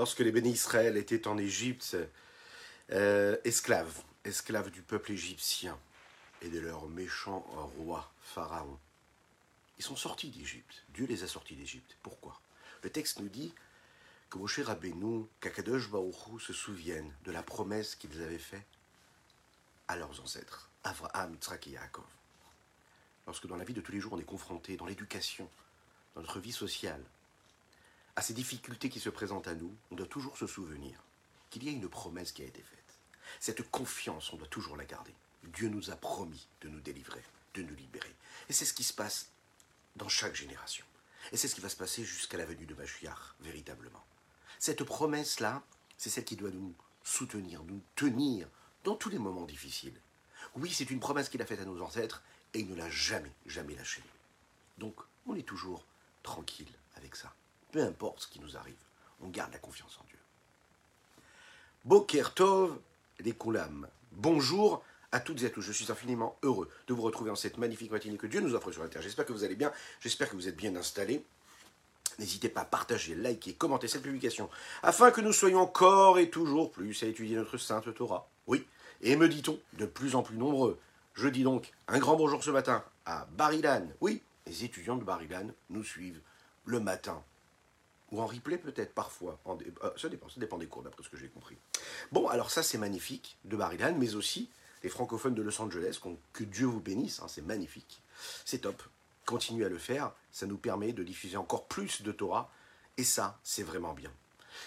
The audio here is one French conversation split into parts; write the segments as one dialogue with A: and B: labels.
A: lorsque les bénis Israël étaient en Égypte, euh, esclaves, esclaves du peuple égyptien et de leur méchant roi, Pharaon. Ils sont sortis d'Égypte. Dieu les a sortis d'Égypte. Pourquoi? Le texte nous dit que Moshe Rabbeinu, qu'Akadosh Baruchou se souviennent de la promesse qu'ils avaient faite à leurs ancêtres, Avraham, Yitzhak et Yaakov. Lorsque dans la vie de tous les jours on est confronté, dans l'éducation, dans notre vie sociale, à ces difficultés qui se présentent à nous, on doit toujours se souvenir qu'il y a une promesse qui a été faite. Cette confiance, on doit toujours la garder. Dieu nous a promis de nous délivrer, de nous libérer. Et c'est ce qui se passe dans chaque génération. Et c'est ce qui va se passer jusqu'à la venue de Mashiach, véritablement. Cette promesse-là, c'est celle qui doit nous soutenir, nous tenir dans tous les moments difficiles. Oui, c'est une promesse qu'il a faite à nos ancêtres et il ne l'a jamais, jamais lâchée. Donc, on est toujours tranquille avec ça. Peu importe ce qui nous arrive, on garde la confiance en Dieu. Boker Tov des Koulam. Bonjour à toutes et à tous. Je suis infiniment heureux de vous retrouver en cette magnifique matinée que Dieu nous offre sur la terre. J'espère que vous allez bien. J'espère que vous êtes bien installés. N'hésitez pas à partager, liker, commenter cette publication afin que nous soyons encore et toujours plus à étudier notre sainte Torah. Oui, et me dit-on, de plus en plus nombreux. Je dis donc un grand bonjour ce matin à Barilan. Oui, les étudiants de Barilan nous suivent le matin. Ou en replay peut-être parfois. Euh, ça, dépend, ça dépend des cours d'après ce que j'ai compris. Bon, alors ça c'est magnifique de Barilan, mais aussi les francophones de Los Angeles, que Dieu vous bénisse, hein, c'est magnifique. C'est top. Continuez à le faire, ça nous permet de diffuser encore plus de Torah, et ça, c'est vraiment bien.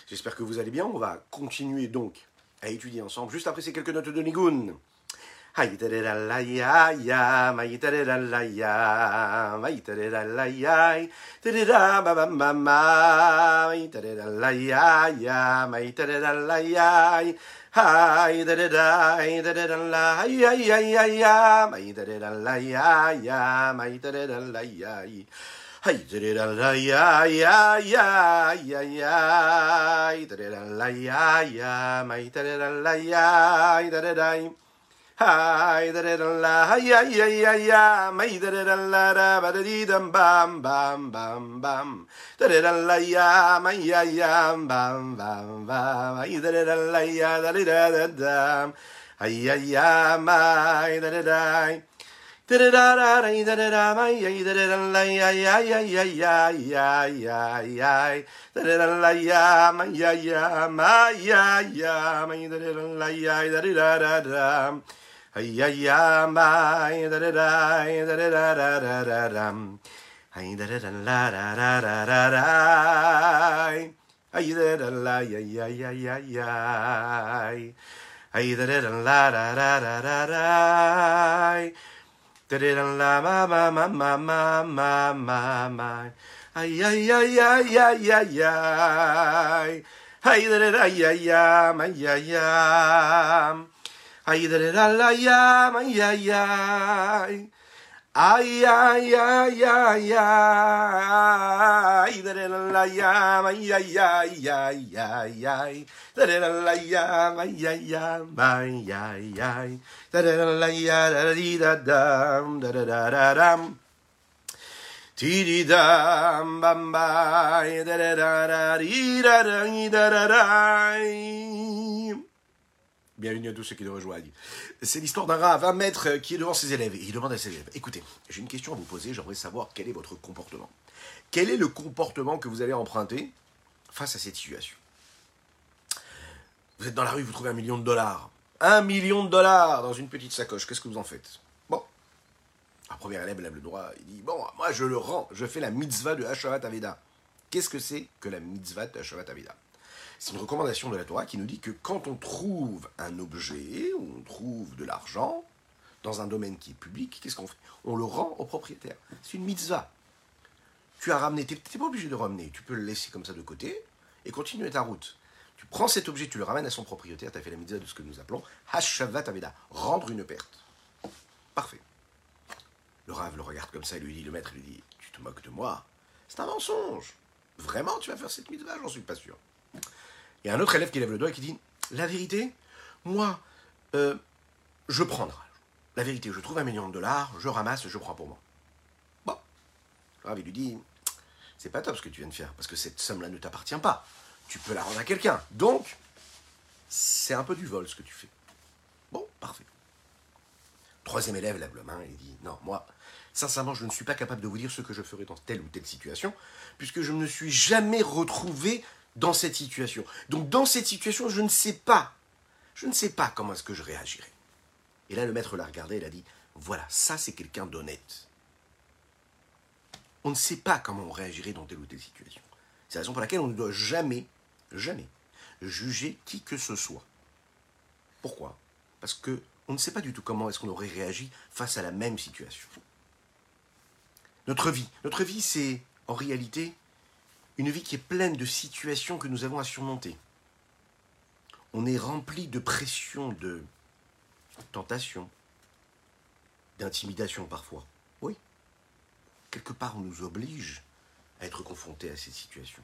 A: J'espère que vous allez bien, on va continuer donc à étudier ensemble, juste après ces quelques notes de Nigun. Ha yi da la ya Mayitereralaya, Tirira Baba Mama, Mayitereralaya, Mayitereralaya, Hi da da da, hi da da da la, ya ya ya ya, my da da da la ya ya, my da da da la ya. Hi da da da la ya ya ya ya ya, da da da la ya ya, ma da da da la ya, da da da bam bam bam bam da-da-da-la-ya, ma-ya-ya, bam bam bam, da-da-da-la-ya, da-da-da-da-da, ay-ya-ya, ma-da-da-da-da. da da da da ya ya ma da da da da da da da da da. Ay da da da la da da da da da. Ay da da la ya ya ya ya ya. Ay da da da la da da da da da. Da da da la ma ma ma ma ma ma ma ma. Ay ay ay ay ay ay ay. Ay da da da ya ya ma ya ya. Ay, da, da, la, yam, ay, ay, ay. Ay, ay, ay, ay, ay. Da, da, la, yam, ay, ay, ay, ay, ay, ay. Da, da, la, yam, ay, ay, ay, ay, ay. Da, da, la, ya, da, dee, da, dum, da, da, da, da, dum. Tiri dam bam bai da da da da da da da da da da Bienvenue à tous ceux qui nous rejoignent. C'est l'histoire d'un à 20 mètres qui est devant ses élèves. Et il demande à ses élèves, écoutez, j'ai une question à vous poser, j'aimerais savoir quel est votre comportement. Quel est le comportement que vous allez emprunter face à cette situation? Vous êtes dans la rue, vous trouvez un million de dollars. Un million de dollars dans une petite sacoche, qu'est-ce que vous en faites? Bon. Un premier élève lève le droit, il dit, bon, moi je le rends, je fais la mitzvah de Hashavat Aveda. Qu'est-ce que c'est que la mitzvah de Hashavat Aveda? C'est une recommandation de la Torah qui nous dit que quand on trouve un objet, ou on trouve de l'argent, dans un domaine qui est public, qu'est-ce qu'on fait? On le rend au propriétaire. C'est une mitzvah. Tu as ramené, tu n'es pas obligé de ramener, tu peux le laisser comme ça de côté et continuer ta route. Tu prends cet objet, tu le ramènes à son propriétaire, tu as fait la mitzvah de ce que nous appelons Hashavat Aveda, rendre une perte. Parfait. Le rave le regarde comme ça et lui dit, le maître lui dit, tu te moques de moi C'est un mensonge. Vraiment, tu vas faire cette mitzvah? J'en suis pas sûr. A un autre élève qui lève le doigt et qui dit La vérité, moi, euh, je prendrai. La vérité, je trouve un million de dollars, je ramasse, je prends pour moi. Bon. Le lui dit C'est pas top ce que tu viens de faire, parce que cette somme-là ne t'appartient pas. tu peux la rendre à quelqu'un. Donc, c'est un peu du vol ce que tu fais. Bon, parfait. Troisième élève lève la main et dit Non, moi, sincèrement, je ne suis pas capable de vous dire ce que je ferai dans telle ou telle situation, puisque je ne me suis jamais retrouvé dans cette situation. Donc, dans cette situation, je ne sais pas. Je ne sais pas comment est-ce que je réagirai. Et là, le maître l'a regardé il a dit Voilà, ça, c'est quelqu'un d'honnête. On ne sait pas comment on réagirait dans telle ou telle situation. C'est la raison pour laquelle on ne doit jamais, jamais juger qui que ce soit. Pourquoi? Parce que on ne sait pas du tout comment est-ce qu'on aurait réagi face à la même situation. Notre vie, notre vie, c'est en réalité une vie qui est pleine de situations que nous avons à surmonter. On est rempli de pression, de tentation, d'intimidation parfois. Oui. Quelque part, on nous oblige à être confrontés à ces situations.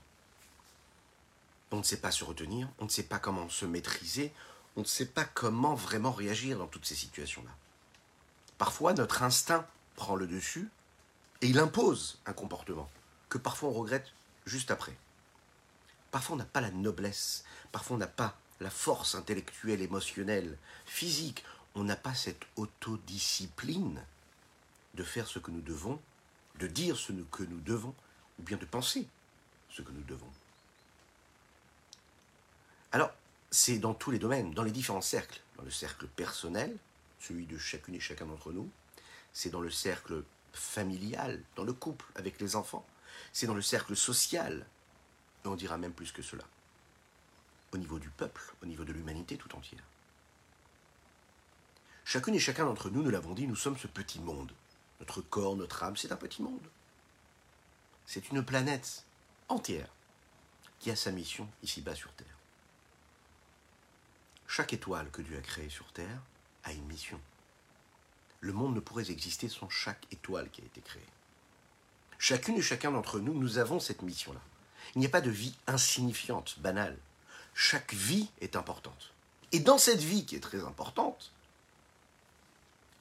A: On ne sait pas se retenir, on ne sait pas comment se maîtriser, on ne sait pas comment vraiment réagir dans toutes ces situations-là. Parfois, notre instinct prend le dessus et il impose un comportement que parfois on regrette juste après. Parfois, on n'a pas la noblesse, parfois, on n'a pas la force intellectuelle, émotionnelle, physique, on n'a pas cette autodiscipline de faire ce que nous devons, de dire ce que nous devons, ou bien de penser ce que nous devons. Alors, c'est dans tous les domaines, dans les différents cercles. Dans le cercle personnel, celui de chacune et chacun d'entre nous. C'est dans le cercle familial, dans le couple, avec les enfants. C'est dans le cercle social. Et on dira même plus que cela. Au niveau du peuple, au niveau de l'humanité tout entière. Chacune et chacun d'entre nous, nous l'avons dit, nous sommes ce petit monde. Notre corps, notre âme, c'est un petit monde. C'est une planète entière qui a sa mission ici-bas sur Terre. Chaque étoile que Dieu a créée sur Terre a une mission. Le monde ne pourrait exister sans chaque étoile qui a été créée. Chacune et chacun d'entre nous, nous avons cette mission-là. Il n'y a pas de vie insignifiante, banale. Chaque vie est importante. Et dans cette vie qui est très importante,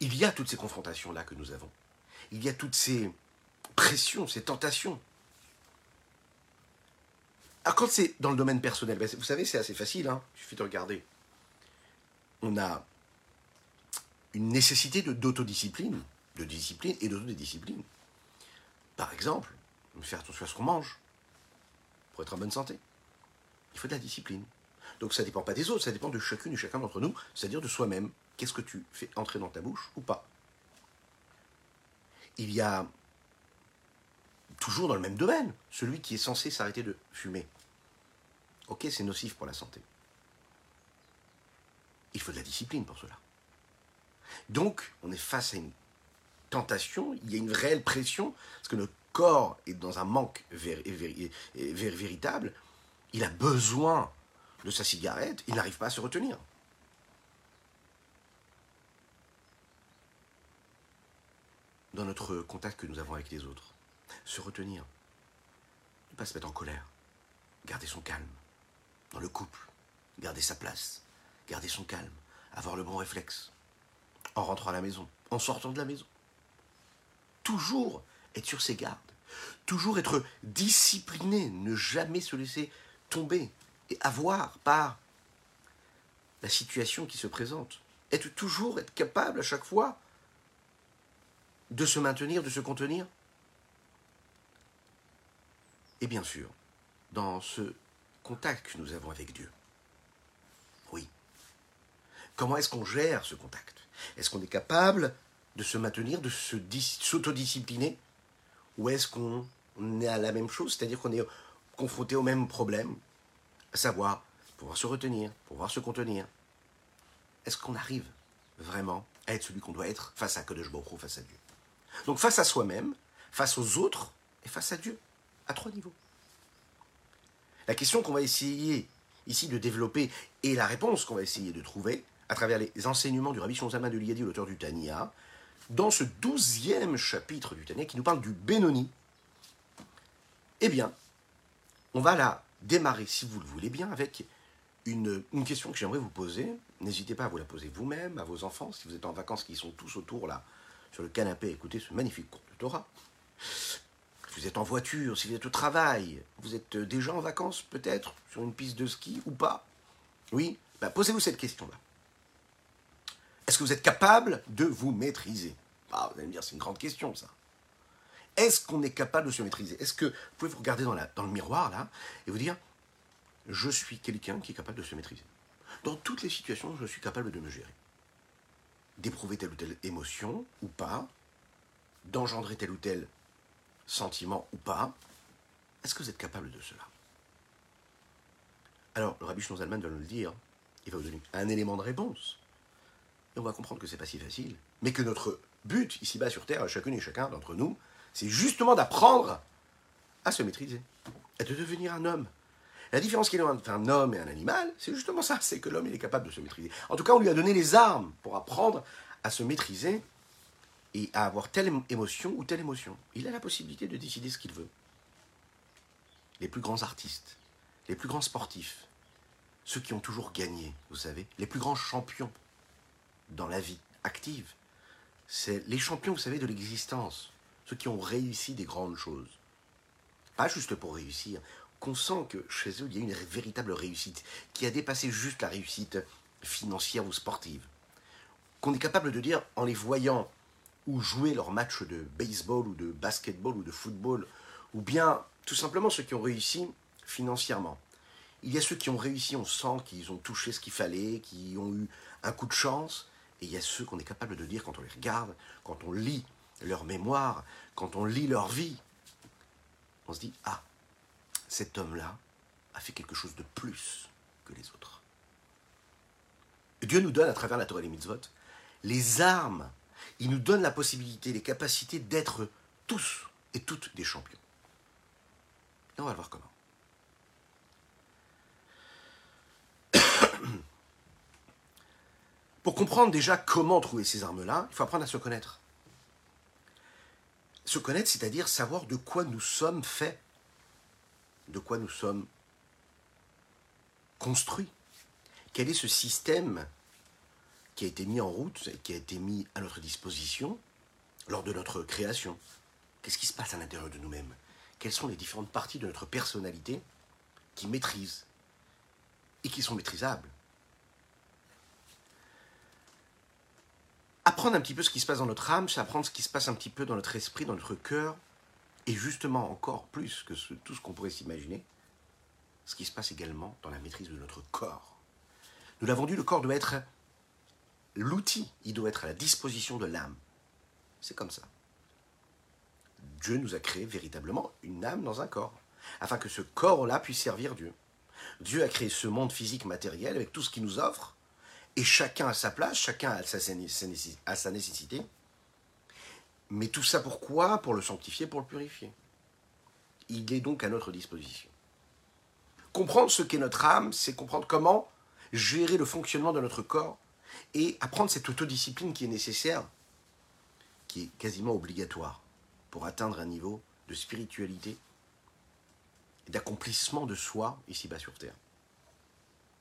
A: il y a toutes ces confrontations-là que nous avons. Il y a toutes ces pressions, ces tentations. Alors quand c'est dans le domaine personnel, ben, vous savez, c'est assez facile, hein il suffit de regarder on a une nécessité d'autodiscipline, de discipline et d'autodiscipline. Par exemple, faire attention à ce qu'on mange pour être en bonne santé. Il faut de la discipline. Donc ça ne dépend pas des autres, ça dépend de chacune et chacun d'entre nous, c'est-à-dire de soi-même. Qu'est-ce que tu fais entrer dans ta bouche ou pas? Il y a toujours dans le même domaine, celui qui est censé s'arrêter de fumer. Ok, c'est nocif pour la santé. Il faut de la discipline pour cela. Donc, on est face à une tentation, il y a une réelle pression, parce que notre corps est dans un manque véritable, il a besoin de sa cigarette, il n'arrive pas à se retenir. Dans notre contact que nous avons avec les autres, se retenir, ne pas se mettre en colère, garder son calme, dans le couple, garder sa place, garder son calme, avoir le bon réflexe, en rentrant à la maison, en sortant de la maison. Toujours être sur ses gardes, toujours être discipliné, ne jamais se laisser tomber et avoir par la situation qui se présente. Être toujours être capable à chaque fois de se maintenir, de se contenir. Et bien sûr, dans ce contact que nous avons avec Dieu, Comment est-ce qu'on gère ce contact? Est-ce qu'on est capable de se maintenir, de s'autodiscipliner Ou est-ce qu'on est à la même chose, c'est-à-dire qu'on est confronté au même problème, à savoir pouvoir se retenir, pouvoir se contenir Est-ce qu'on arrive vraiment à être celui qu'on doit être face à Kodesh Baruch face à Dieu? Donc face à soi-même, face aux autres et face à Dieu, à trois niveaux. La question qu'on va essayer ici de développer et la réponse qu'on va essayer de trouver, à travers les enseignements du Rabbi Shonzama de Liadi, l'auteur du Tania, dans ce douzième chapitre du Tania qui nous parle du Benoni, eh bien, on va la démarrer, si vous le voulez bien, avec une, question que j'aimerais vous poser. N'hésitez pas à vous la poser vous-même, à vos enfants, si vous êtes en vacances, qui sont tous autour là, sur le canapé, écoutez ce magnifique cours de Torah. vous êtes en voiture, si vous êtes au travail, vous êtes déjà en vacances peut-être, sur une piste de ski ou pas? Oui, ben, posez-vous cette question-là. Est-ce que vous êtes capable de vous maîtriser? Ah, Vous allez me dire, c'est une grande question ça. Est-ce qu'on est capable de se maîtriser? Est-ce que vous pouvez vous regarder dans, le miroir là et vous dire, je suis quelqu'un qui est capable de se maîtriser? Dans toutes les situations, je suis capable de me gérer. D'éprouver telle ou telle émotion ou pas, d'engendrer tel ou tel sentiment ou pas. Est-ce que vous êtes capable de cela? Alors, le rabbi Zalman va nous le dire. Il va vous donner un élément de réponse. On va comprendre que c'est pas si facile. Mais que notre but, ici-bas sur Terre, chacune et chacun d'entre nous, c'est justement d'apprendre à se maîtriser. De devenir un homme. La différence qu'il y a entre un homme et un animal, c'est justement ça, c'est que l'homme, est capable de se maîtriser. En tout cas, on lui a donné les armes pour apprendre à se maîtriser et à avoir telle émotion ou telle émotion. Il a la possibilité de décider ce qu'il veut. Les plus grands artistes, les plus grands sportifs, ceux qui ont toujours gagné, vous savez, les plus grands champions dans la vie active, c'est les champions, vous savez, de l'existence, ceux qui ont réussi des grandes choses. Pas juste pour réussir, qu'on sent que chez eux, il y a une véritable réussite, qui a dépassé juste la réussite financière ou sportive. Qu'on est capable de dire, en les voyant ou jouer leur match de baseball ou de basketball ou de football, ou bien tout simplement ceux qui ont réussi financièrement. Il y a ceux qui ont réussi, on sent qu'ils ont touché ce qu'il fallait, qui ont eu un coup de chance, et il y a ceux qu'on est capable de dire quand on les regarde, quand on lit leur mémoire, quand on lit leur vie, on se dit, ah, cet homme-là a fait quelque chose de plus que les autres. Dieu nous donne, à travers la Torah et les mitzvot, les armes il nous donne la possibilité, les capacités d'être tous et toutes des champions. Et on va voir comment. Pour comprendre déjà comment trouver ces armes-là, il faut apprendre à se connaître. Se connaître, c'est-à-dire savoir de quoi nous sommes faits, de quoi nous sommes construits. Quel est ce système qui a été mis en route qui a été mis à notre disposition lors de notre création? Qu'est-ce qui se passe à l'intérieur de nous-mêmes? Quelles sont les différentes parties de notre personnalité qui maîtrisent et qui sont maîtrisables? Apprendre un petit peu ce qui se passe dans notre âme, c'est apprendre ce qui se passe un petit peu dans notre esprit, dans notre cœur, et justement encore plus que tout ce qu'on pourrait s'imaginer, ce qui se passe également dans la maîtrise de notre corps. Nous l'avons dit, le corps doit être l'outil, il doit être à la disposition de l'âme. C'est comme ça. Dieu nous a créé véritablement une âme dans un corps, afin que ce corps-là puisse servir Dieu. Dieu a créé ce monde physique matériel avec tout ce qu'il nous offre, et chacun a sa place, chacun a sa, sa nécessité. Mais tout ça pourquoi? Pour le sanctifier, pour le purifier. Il est donc à notre disposition. Comprendre ce qu'est notre âme, c'est comprendre comment gérer le fonctionnement de notre corps et apprendre cette autodiscipline qui est nécessaire, qui est quasiment obligatoire pour atteindre un niveau de spiritualité et d'accomplissement de soi ici-bas sur Terre.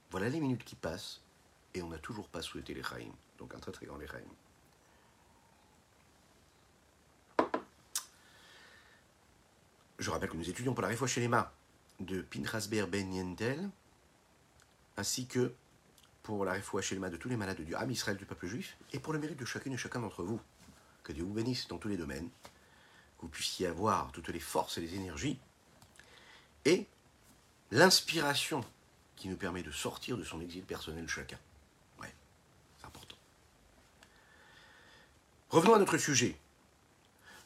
A: Voilà les minutes qui passent et on n'a toujours pas souhaité les donc un très très grand les Je rappelle que nous étudions pour la réfoua mains de Pinchas Ben Yendel, ainsi que pour la réfoua de tous les malades de Dieu, âme Israël du peuple juif, et pour le mérite de chacune et chacun d'entre vous. Que Dieu vous bénisse dans tous les domaines, que vous puissiez avoir toutes les forces et les énergies, et l'inspiration qui nous permet de sortir de son exil personnel chacun. Ouais, c'est important. Revenons à notre sujet.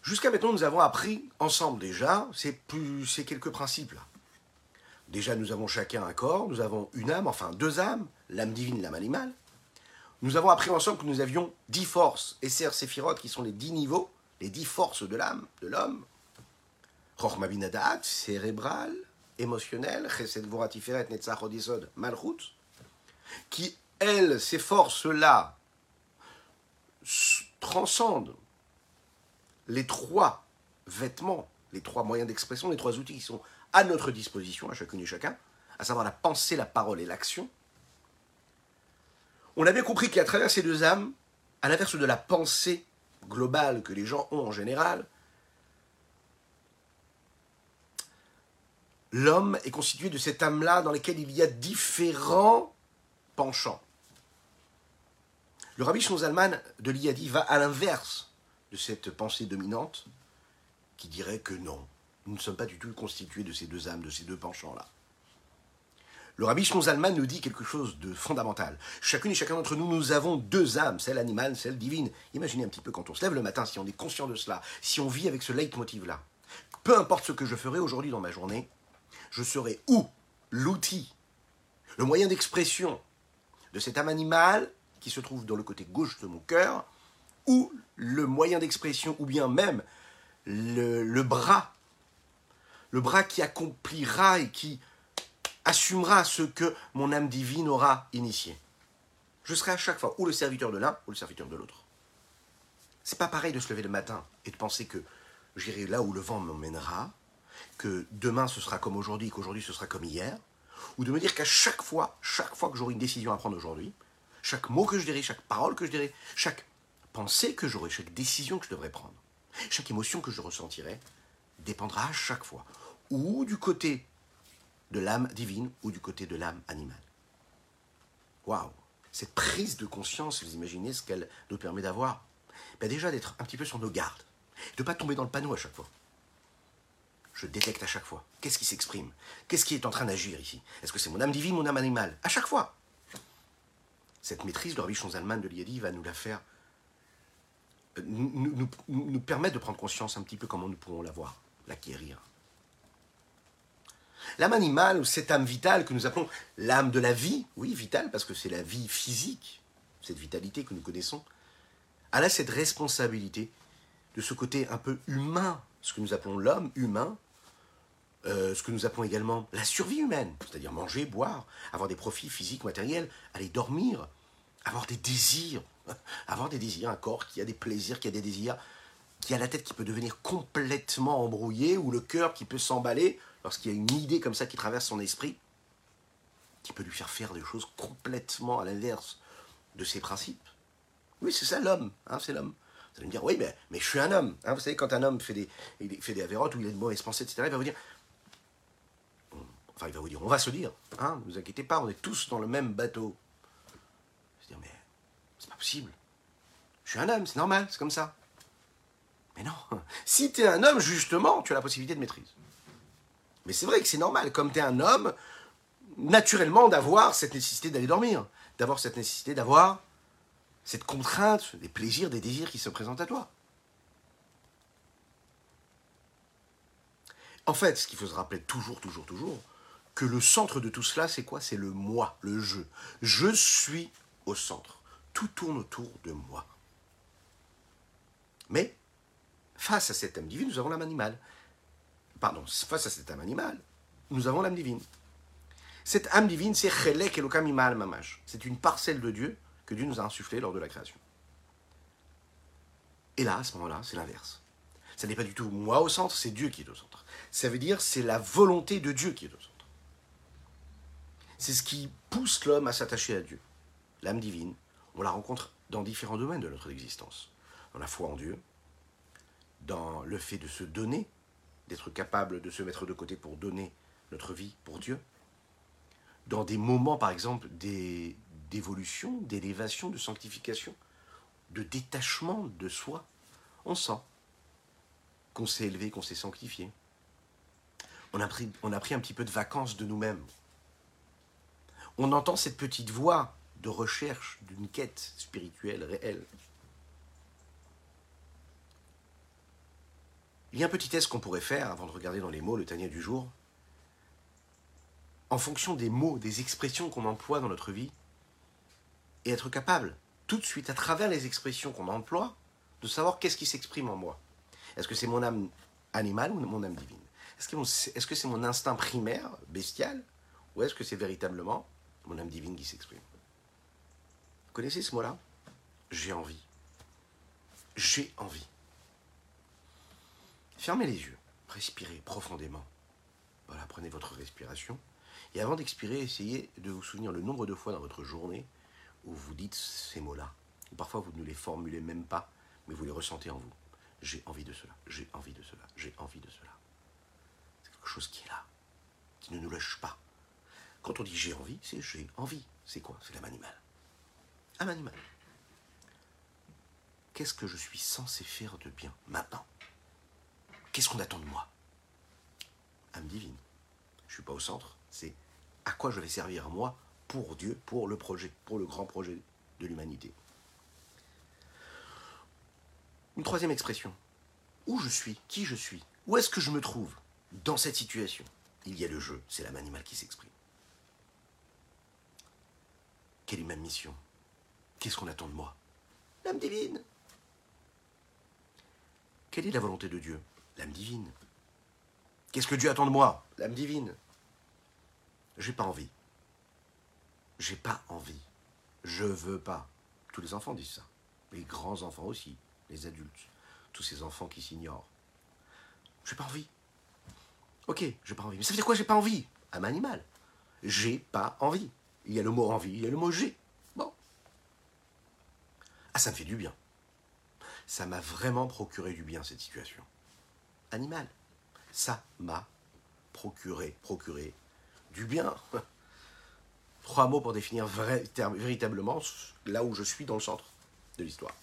A: Jusqu'à maintenant, nous avons appris ensemble déjà ces, ces quelques principes-là. Déjà, nous avons chacun un corps, nous avons une âme, enfin deux âmes, l'âme divine, l'âme animale. Nous avons appris ensemble que nous avions dix forces, Esser, Séphirot, qui sont les dix niveaux, les dix forces de l'âme, de l'homme. Cérébral, émotionnel, Chesed, Voratiferet, qui, elles, ces forces-là, transcendent les trois vêtements, les trois moyens d'expression, les trois outils qui sont à notre disposition, à chacune et chacun, à savoir la pensée, la parole et l'action, on a bien compris qu'à travers ces deux âmes, à l'inverse de la pensée globale que les gens ont en général, l'homme est constitué de cette âme-là dans laquelle il y a différents penchants. Le rabbi Zalman de l'Iyadi va à l'inverse de cette pensée dominante qui dirait que non, nous ne sommes pas du tout constitués de ces deux âmes, de ces deux penchants-là. Le rabbi Zalman nous dit quelque chose de fondamental. Chacune et chacun d'entre nous, nous avons deux âmes, celle animale, celle divine. Imaginez un petit peu quand on se lève le matin, si on est conscient de cela, si on vit avec ce leitmotiv-là. Peu importe ce que je ferai aujourd'hui dans ma journée, je serai ou l'outil, le moyen d'expression de cette âme animale qui se trouve dans le côté gauche de mon cœur, ou le moyen d'expression, ou bien même le, bras, le bras qui accomplira et qui assumera ce que mon âme divine aura initié. Je serai à chaque fois ou le serviteur de l'un ou le serviteur de l'autre. C'est pas pareil de se lever le matin et de penser que j'irai là où le vent m'emmènera, que demain ce sera comme aujourd'hui, qu'aujourd'hui ce sera comme hier, ou de me dire qu'à chaque fois, chaque fois que j'aurai une décision à prendre aujourd'hui, chaque mot que je dirai, chaque parole que je dirai, chaque pensée que j'aurai, chaque décision que je devrais prendre, chaque émotion que je ressentirai, dépendra à chaque fois ou du côté de l'âme divine ou du côté de l'âme animale. Waouh Cette prise de conscience, vous imaginez ce qu'elle nous permet d'avoir? Ben Déjà d'être un petit peu sur nos gardes, de ne pas tomber dans le panneau à chaque fois. Je détecte à chaque fois. Qu'est-ce qui s'exprime? Qu'est-ce qui est en train d'agir ici? Est-ce que c'est mon âme divine, mon âme animale? À chaque fois. Cette maîtrise de Rabbi Zalman de l'Iadi va nous la faire, euh, nous, nous, permettre de prendre conscience un petit peu comment nous pourrons l'avoir, l'acquérir. L'âme animale, ou cette âme vitale que nous appelons l'âme de la vie, oui, vitale, parce que c'est la vie physique, cette vitalité que nous connaissons, elle a cette responsabilité de ce côté un peu humain, ce que nous appelons l'homme humain, euh, ce que nous appelons également la survie humaine, c'est-à-dire manger, boire, avoir des profits physiques, matériels, aller dormir, avoir des désirs, avoir des désirs, un corps qui a des plaisirs, qui a des désirs, qui a la tête qui peut devenir complètement embrouillée, ou le cœur qui peut s'emballer lorsqu'il y a une idée comme ça qui traverse son esprit, qui peut lui faire faire des choses complètement à l'inverse de ses principes. Oui, c'est ça l'homme, hein, c'est l'homme. Vous allez me dire, oui, mais, mais je suis un homme. Hein, vous savez, quand un homme fait des, il fait des avérotes ou il a de mauvaises pensées, etc., il va vous dire, il va vous dire, on va se dire, hein, ne vous inquiétez pas, on est tous dans le même bateau. Je dire, mais c'est pas possible. Je suis un homme, c'est normal, c'est comme ça. Mais non, si tu es un homme, justement, tu as la possibilité de maîtrise. Mais c'est vrai que c'est normal, comme tu es un homme, naturellement d'avoir cette nécessité d'aller dormir, d'avoir cette nécessité d'avoir cette contrainte, des plaisirs, des désirs qui se présentent à toi. En fait, ce qu'il faut se rappeler toujours, toujours, toujours, que le centre de tout cela, c'est quoi? C'est le moi, le je. Je suis au centre. Tout tourne autour de moi. Mais, face à cette âme divine, nous avons l'âme animale. Pardon, face à cette âme animale, nous avons l'âme divine. Cette âme divine, c'est Chelek Mamash. C'est une parcelle de Dieu que Dieu nous a insufflé lors de la création. Et là, à ce moment-là, c'est l'inverse. Ce n'est pas du tout moi au centre, c'est Dieu qui est au centre. Ça veut dire c'est la volonté de Dieu qui est au centre. C'est ce qui pousse l'homme à s'attacher à Dieu. L'âme divine, on la rencontre dans différents domaines de notre existence. Dans la foi en Dieu, dans le fait de se donner, d'être capable de se mettre de côté pour donner notre vie pour Dieu, dans des moments, par exemple, d'évolution, d'élévation, de sanctification, de détachement de soi. On sent qu'on s'est élevé, qu'on s'est sanctifié. On a, pris, on a pris un petit peu de vacances de nous-mêmes. On entend cette petite voix de recherche d'une quête spirituelle réelle. Il y a un petit test qu'on pourrait faire avant de regarder dans les mots le Tania du jour. En fonction des mots, des expressions qu'on emploie dans notre vie, et être capable, tout de suite, à travers les expressions qu'on emploie, de savoir qu'est-ce qui s'exprime en moi. Est-ce que c'est mon âme animale ou mon âme divine? Est-ce que c'est mon instinct primaire, bestial, ou est-ce que c'est véritablement mon âme divine qui s'exprime connaissez ce mot-là? J'ai envie. J'ai envie. Fermez les yeux, respirez profondément. Voilà, prenez votre respiration. Et avant d'expirer, essayez de vous souvenir le nombre de fois dans votre journée où vous dites ces mots-là. Parfois, vous ne les formulez même pas, mais vous les ressentez en vous. J'ai envie de cela, j'ai envie de cela, j'ai envie de cela. C'est quelque chose qui est là. qui ne nous lâche pas. Quand on dit j'ai envie, c'est j'ai envie. C'est quoi? C'est l'âme animale. Âme animale. Qu'est-ce que je suis censé faire de bien maintenant? Qu'est-ce qu'on attend de moi? Âme divine. Je ne suis pas au centre, c'est à quoi je vais servir moi pour Dieu, pour le projet, pour le grand projet de l'humanité. Une troisième expression. Où je suis? Qui je suis? Où est-ce que je me trouve? Dans cette situation Il y a le jeu, c'est l'âme animale qui s'exprime. Quelle est ma mission? Qu'est-ce qu'on attend de moi? L'âme divine. Quelle est la volonté de Dieu? L'âme divine. Qu'est-ce que Dieu attend de moi? L'âme divine. J'ai pas envie. J'ai pas envie. Je veux pas. Tous les enfants disent ça. Les grands enfants aussi, les adultes, tous ces enfants qui s'ignorent. J'ai pas envie. Ok, j'ai pas envie. Mais ça veut dire quoi j'ai pas envie? Un animal. J'ai pas envie. Il y a le mot envie, il y a le mot j'ai. Bon. Ah, ça me fait du bien. Ça m'a vraiment procuré du bien, cette situation. Animal. Ça m'a procuré, procuré du bien. Trois mots pour définir véritablement là où je suis dans le centre de l'histoire.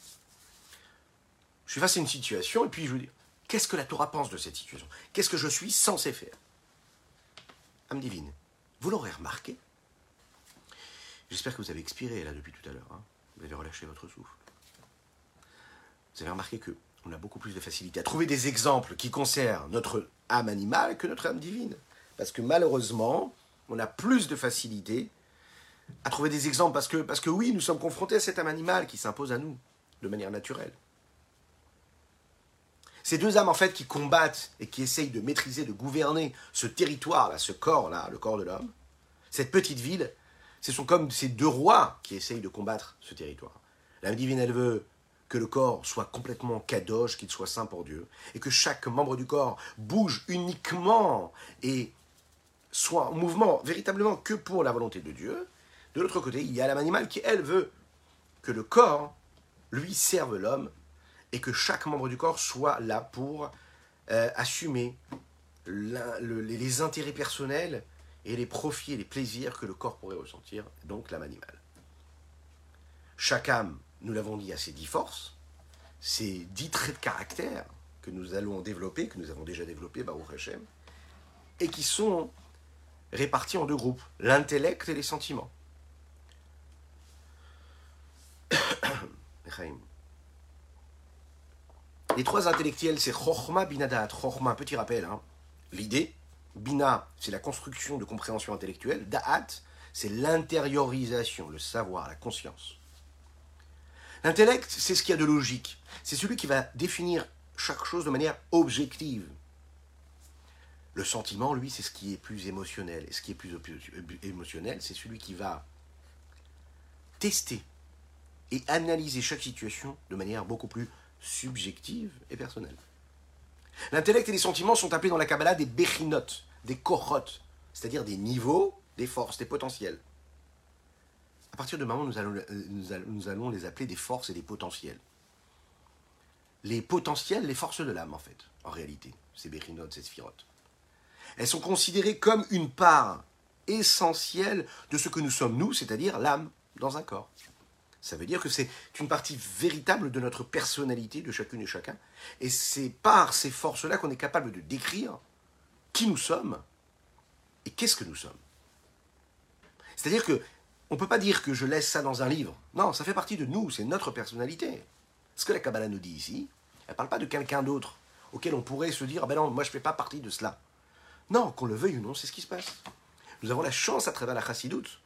A: Je suis face à une situation et puis je veux dire, qu'est-ce que la Torah pense de cette situation? Qu'est-ce que je suis censé faire? Âme divine, vous l'aurez remarqué. J'espère que vous avez expiré là depuis tout à l'heure. Hein. Vous avez relâché votre souffle. Vous avez remarqué que on a beaucoup plus de facilité à trouver des exemples qui concernent notre âme animale que notre âme divine. Parce que malheureusement, on a plus de facilité à trouver des exemples parce que, parce que oui, nous sommes confrontés à cette âme animale qui s'impose à nous de manière naturelle. Ces deux âmes en fait qui combattent et qui essayent de maîtriser, de gouverner ce territoire-là, ce corps-là, le corps de l'homme, cette petite ville, ce sont comme ces deux rois qui essayent de combattre ce territoire. L'âme divine, elle veut que le corps soit complètement kadosh, qu'il soit saint pour Dieu, et que chaque membre du corps bouge uniquement et soit en mouvement véritablement que pour la volonté de Dieu. De l'autre côté, il y a l'âme animale qui, elle, veut que le corps, lui, serve l'homme et que chaque membre du corps soit là pour euh, assumer les intérêts personnels et les profits et les plaisirs que le corps pourrait ressentir, donc l'âme animale. Chaque âme, nous l'avons dit, a ses dix forces, ces dix traits de caractère que nous allons développer, que nous avons déjà développés, Baruch Hashem, et qui sont répartis en deux groupes, l'intellect et les sentiments. Les trois intellectuels, c'est Chochma, Binadat. Chochma, petit rappel, hein. l'idée. Bina, c'est la construction de compréhension intellectuelle. Da'at, c'est l'intériorisation, le savoir, la conscience. L'intellect, c'est ce qui a de logique. C'est celui qui va définir chaque chose de manière objective. Le sentiment, lui, c'est ce qui est plus émotionnel. Et ce qui est plus émotionnel, c'est celui qui va tester et analyser chaque situation de manière beaucoup plus subjective et personnelle. L'intellect et les sentiments sont appelés dans la Kabbalah des bechinot, des kohot, c'est-à-dire des niveaux, des forces, des potentiels. À partir de maintenant, nous allons, nous allons les appeler des forces et des potentiels. Les potentiels, les forces de l'âme, en fait, en réalité, ces bechinot, ces sphirotes. Elles sont considérées comme une part essentielle de ce que nous sommes, nous, c'est-à-dire l'âme dans un corps. Ça veut dire que c'est une partie véritable de notre personnalité, de chacune et chacun. Et c'est par ces forces-là qu'on est capable de décrire qui nous sommes et qu'est-ce que nous sommes. C'est-à-dire que on ne peut pas dire que je laisse ça dans un livre. Non, ça fait partie de nous, c'est notre personnalité. Ce que la Kabbalah nous dit ici, elle ne parle pas de quelqu'un d'autre auquel on pourrait se dire, ah ben non, moi je ne fais pas partie de cela. Non, qu'on le veuille ou non, c'est ce qui se passe. Nous avons la chance à travers la chassidoute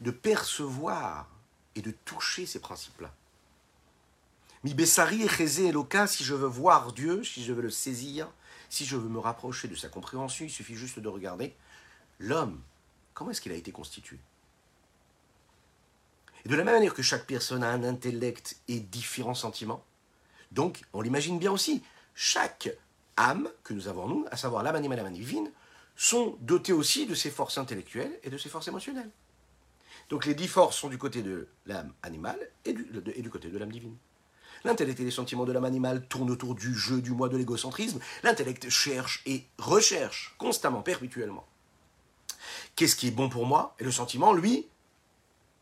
A: de percevoir et de toucher ces principes-là. Mi Bessari et Eloka, si je veux voir Dieu, si je veux le saisir, si je veux me rapprocher de sa compréhension, il suffit juste de regarder l'homme. Comment est-ce qu'il a été constitué? Et de la même manière que chaque personne a un intellect et différents sentiments, donc on l'imagine bien aussi, chaque âme que nous avons nous, à savoir l'âme animale et l'âme divine, sont dotées aussi de ses forces intellectuelles et de ses forces émotionnelles. Donc les dix forces sont du côté de l'âme animale et du, côté de l'âme divine. L'intellect et les sentiments de l'âme animale tournent autour du jeu, du moi, de l'égocentrisme. L'intellect cherche et recherche constamment, perpétuellement, qu'est-ce qui est bon pour moi? Et le sentiment, lui,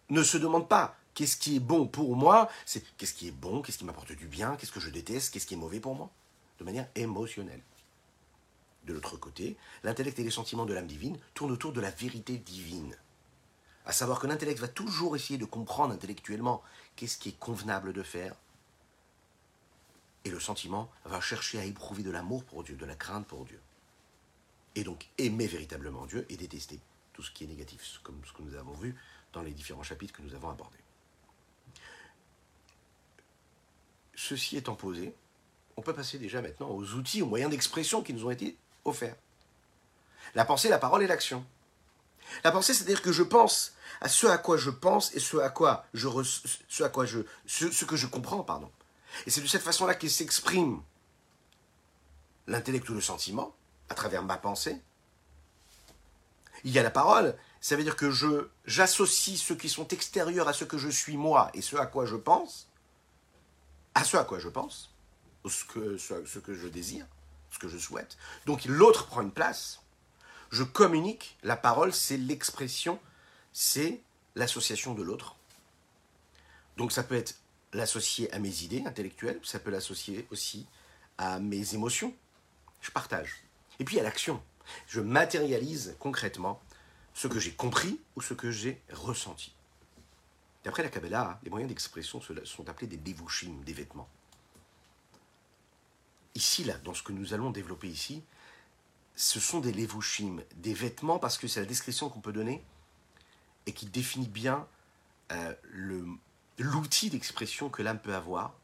A: ne se demande pas qu'est-ce qui est bon pour moi, c'est qu'est-ce qui est bon, qu'est-ce qui m'apporte du bien, qu'est-ce que je déteste, qu'est-ce qui est mauvais pour moi, de manière émotionnelle. De l'autre côté, l'intellect et les sentiments de l'âme divine tournent autour de la vérité divine. À savoir que l'intellect va toujours essayer de comprendre intellectuellement qu'est-ce qui est convenable de faire. Et le sentiment va chercher à éprouver de l'amour pour Dieu, de la crainte pour Dieu. Et donc aimer véritablement Dieu et détester tout ce qui est négatif, comme ce que nous avons vu dans les différents chapitres que nous avons abordés. Ceci étant posé, on peut passer déjà maintenant aux outils, aux moyens d'expression qui nous ont été offerts. La pensée, la parole et l'action. La pensée, c'est-à-dire que je pense à ce à quoi je pense et ce à quoi je ce à quoi je ce, que je comprends, pardon. Et c'est de cette façon-là qu'il s'exprime l'intellect ou le sentiment à travers ma pensée. Il y a la parole, ça veut dire que je j'associe ceux qui sont extérieurs à ce que je suis moi et ce à quoi je pense à ce à quoi je pense, ce que, ce que je désire, ce que je souhaite. Donc l'autre prend une place. Je communique. La parole, c'est l'expression, c'est l'association de l'autre. Donc ça peut être l'associer à mes idées intellectuelles, ça peut l'associer aussi à mes émotions. Je partage. Et puis à l'action. Je matérialise concrètement ce que j'ai compris ou ce que j'ai ressenti. D'après la Kabbalah, les moyens d'expression sont appelés des devushim, des vêtements. Ici, là, dans ce que nous allons développer ici, ce sont des levushim, des vêtements, parce que c'est la description qu'on peut donner et qui définit bien euh, l'outil d'expression que l'âme peut avoir,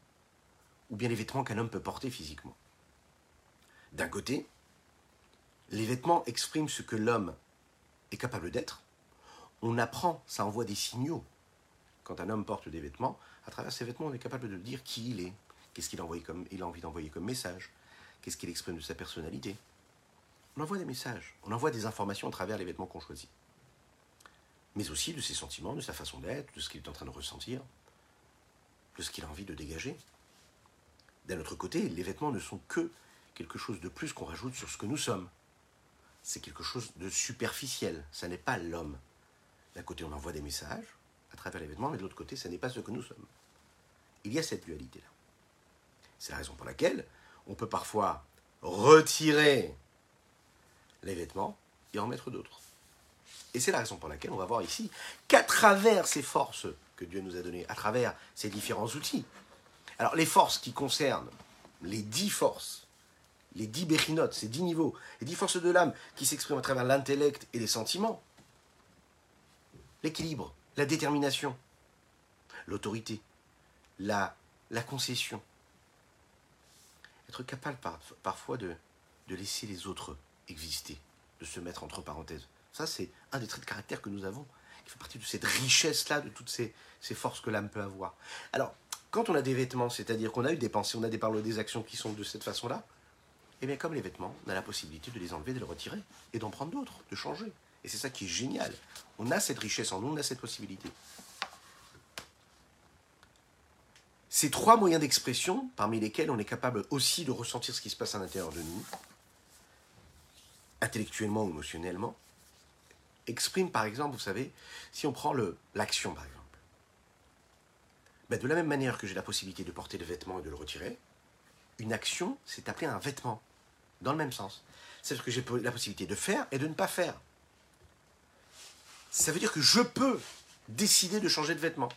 A: ou bien les vêtements qu'un homme peut porter physiquement. D'un côté, les vêtements expriment ce que l'homme est capable d'être. On apprend, ça envoie des signaux quand un homme porte des vêtements, à travers ces vêtements, on est capable de dire qui il est, qu'est-ce qu'il comme, il a envie d'envoyer comme message, qu'est-ce qu'il exprime de sa personnalité. On envoie des messages, on envoie des informations à travers les vêtements qu'on choisit. Mais aussi de ses sentiments, de sa façon d'être, de ce qu'il est en train de ressentir, de ce qu'il a envie de dégager. D'un autre côté, les vêtements ne sont que quelque chose de plus qu'on rajoute sur ce que nous sommes. C'est quelque chose de superficiel, ça n'est pas l'homme. D'un côté, on envoie des messages, à travers les vêtements, mais de l'autre côté, ce n'est pas ce que nous sommes. Il y a cette dualité-là. C'est la raison pour laquelle on peut parfois retirer les vêtements et en mettre d'autres. Et c'est la raison pour laquelle on va voir ici qu'à travers ces forces que Dieu nous a données, à travers ces différents outils, alors les forces qui concernent les dix forces, les dix béchinotes, ces dix niveaux, les dix forces de l'âme qui s'expriment à travers l'intellect et les sentiments, l'équilibre, la détermination, l'autorité, la, concession. Être capable parfois de laisser les autres exister, de se mettre entre parenthèses. Ça, c'est un des traits de caractère que nous avons, qui fait partie de cette richesse-là, de toutes ces, ces forces que l'âme peut avoir. Alors, quand on a des vêtements, c'est-à-dire qu'on a eu des pensées, on a des paroles, des actions qui sont de cette façon-là, eh bien, comme les vêtements, on a la possibilité de les enlever, de les retirer, et d'en prendre d'autres, de changer. Et c'est ça qui est génial. On a cette richesse en nous, on a cette possibilité. Ces trois moyens d'expression, parmi lesquels on est capable aussi de ressentir ce qui se passe à l'intérieur de nous, intellectuellement ou émotionnellement, expriment par exemple, vous savez, si on prend l'action par exemple, ben, de la même manière que j'ai la possibilité de porter le vêtement et de le retirer, une action, c'est appelé un vêtement, dans le même sens. C'est ce que j'ai la possibilité de faire et de ne pas faire ça veut dire que je peux décider de changer de vêtements.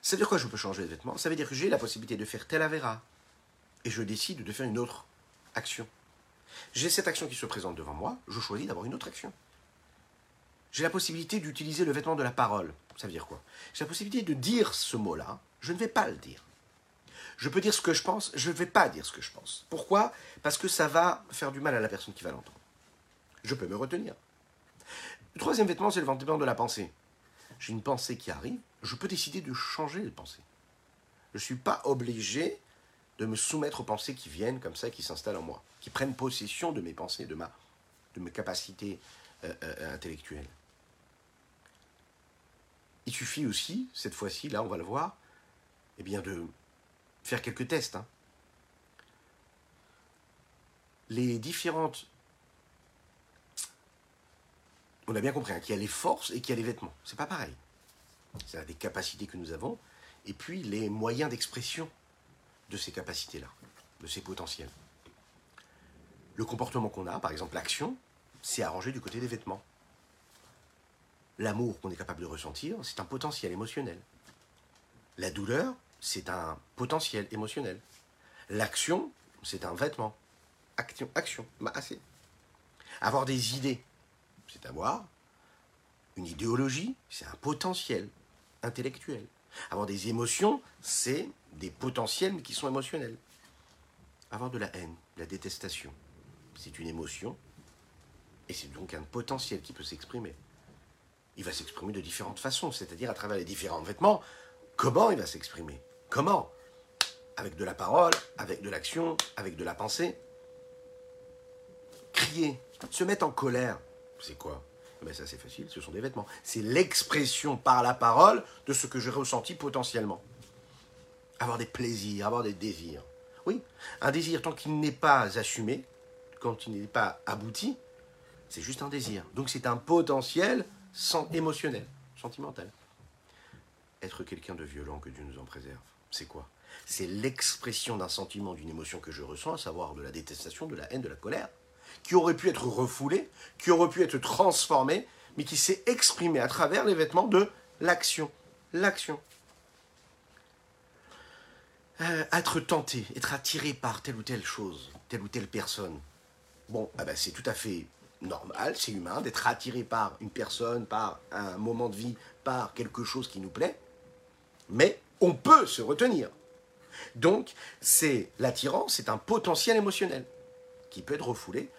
A: Ça veut dire quoi je peux changer de vêtements Ça veut dire que j'ai la possibilité de faire tel avéra. Et je décide de faire une autre action. J'ai cette action qui se présente devant moi, je choisis d'avoir une autre action. J'ai la possibilité d'utiliser le vêtement de la parole. Ça veut dire quoi? J'ai la possibilité de dire ce mot-là, je ne vais pas le dire. Je peux dire ce que je pense, je ne vais pas dire ce que je pense. Pourquoi? Parce que ça va faire du mal à la personne qui va l'entendre. Je peux me retenir. Le troisième vêtement, c'est le vêtement de la pensée. J'ai une pensée qui arrive, je peux décider de changer de pensée. Je ne suis pas obligé de me soumettre aux pensées qui viennent comme ça, qui s'installent en moi, qui prennent possession de mes pensées, de, ma, de mes capacités euh, euh, intellectuelles. Il suffit aussi, cette fois-ci, là on va le voir, eh bien de faire quelques tests. Hein. Les différentes on a bien compris hein, qu'il y a les forces et qu'il y a les vêtements. C'est pas pareil. C'est des capacités que nous avons et puis les moyens d'expression de ces capacités-là, de ces potentiels. Le comportement qu'on a, par exemple l'action, c'est arrangé du côté des vêtements. L'amour qu'on est capable de ressentir, c'est un potentiel émotionnel. La douleur, c'est un potentiel émotionnel. L'action, c'est un vêtement. Action, action, assez. Avoir des idées, c'est avoir une idéologie, c'est un potentiel intellectuel. Avoir des émotions, c'est des potentiels qui sont émotionnels. Avoir de la haine, de la détestation, c'est une émotion et c'est donc un potentiel qui peut s'exprimer. Il va s'exprimer de différentes façons, c'est-à-dire à travers les différents vêtements. Comment il va s'exprimer? Comment? Avec de la parole, avec de l'action, avec de la pensée. Crier, se mettre en colère, c'est quoi? Ben Ça c'est facile, ce sont des vêtements. C'est l'expression par la parole de ce que j'ai ressenti potentiellement. Avoir des plaisirs, avoir des désirs. Oui, un désir tant qu'il n'est pas assumé, quand il n'est pas abouti, c'est juste un désir. Donc c'est un potentiel émotionnel, sentimental. Être quelqu'un de violent, que Dieu nous en préserve, c'est quoi? C'est l'expression d'un sentiment, d'une émotion que je ressens, à savoir de la détestation, de la haine, de la colère, qui aurait pu être refoulé, qui aurait pu être transformé, mais qui s'est exprimé à travers les vêtements de l'action. L'action. Euh, être tenté, être attiré par telle ou telle chose, telle ou telle personne, Bon, ah ben, c'est tout à fait normal, c'est humain d'être attiré par une personne, par un moment de vie, par quelque chose qui nous plaît, mais on peut se retenir. Donc, c'est l'attirance, c'est un potentiel émotionnel qui peut être refoulé.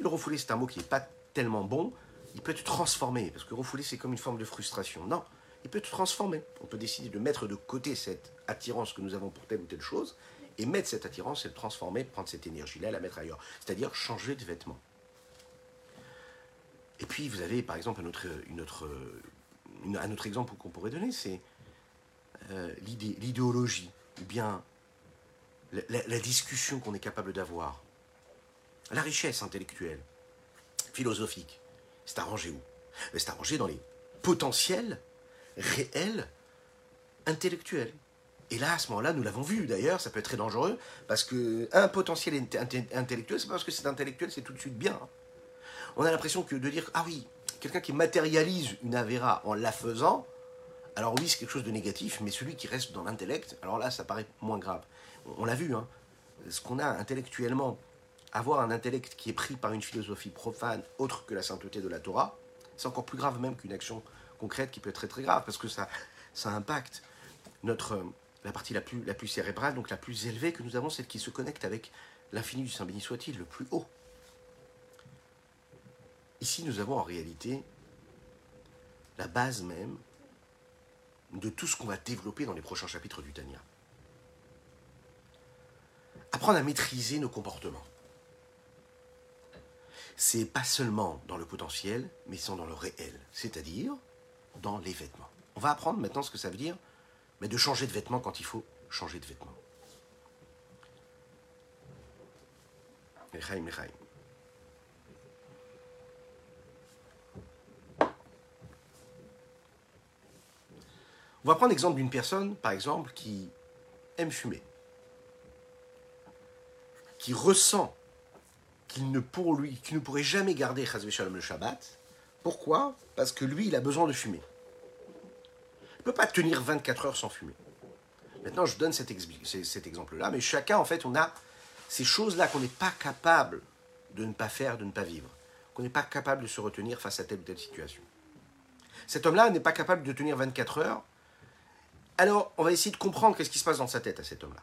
A: Le refoulé, c'est un mot qui n'est pas tellement bon. Il peut être transformé, parce que refoulé, c'est comme une forme de frustration. Non, il peut être transformé. On peut décider de mettre de côté cette attirance que nous avons pour telle ou telle chose et mettre cette attirance et le transformer, prendre cette énergie-là et la mettre ailleurs. C'est-à-dire changer de vêtements. Et puis vous avez par exemple un autre, une autre, un autre exemple qu'on pourrait donner, c'est euh, l'idéologie, ou bien la, discussion qu'on est capable d'avoir, la richesse intellectuelle, philosophique. C'est arrangé où? C'est arrangé dans les potentiels réels intellectuels. Et là, à ce moment-là, nous l'avons vu d'ailleurs, ça peut être très dangereux, parce qu'un potentiel intellectuel, c'est pas parce que c'est intellectuel, c'est tout de suite bien. On a l'impression que de dire, ah oui, quelqu'un qui matérialise une avéra en la faisant, alors oui, c'est quelque chose de négatif, mais celui qui reste dans l'intellect, alors là, ça paraît moins grave. On, l'a vu, hein. ce qu'on a intellectuellement, avoir un intellect qui est pris par une philosophie profane autre que la sainteté de la Torah, c'est encore plus grave même qu'une action concrète qui peut être très très grave, parce que ça, ça impacte notre la partie la plus, la plus cérébrale, donc la plus élevée que nous avons, celle qui se connecte avec l'infini du Saint béni soit-il, le plus haut. Ici, nous avons en réalité la base même de tout ce qu'on va développer dans les prochains chapitres du Tania. Apprendre à maîtriser nos comportements. C'est pas seulement dans le potentiel, mais c'est dans le réel, c'est-à-dire dans les vêtements. On va apprendre maintenant ce que ça veut dire mais de changer de vêtements quand il faut changer de vêtements. On va prendre l'exemple d'une personne, par exemple, qui aime fumer, qui ressent qu'il ne, qu'il ne pourrait jamais garder le Shabbat. Pourquoi? Parce que lui, il a besoin de fumer ne peut pas tenir 24 heures sans fumer. Maintenant, je donne cet, cet exemple-là, mais chacun, en fait, on a ces choses-là qu'on n'est pas capable de ne pas faire, de ne pas vivre, qu'on n'est pas capable de se retenir face à telle ou telle situation. Cet homme-là n'est pas capable de tenir 24 heures. Alors, on va essayer de comprendre qu'est-ce qui se passe dans sa tête à cet homme-là.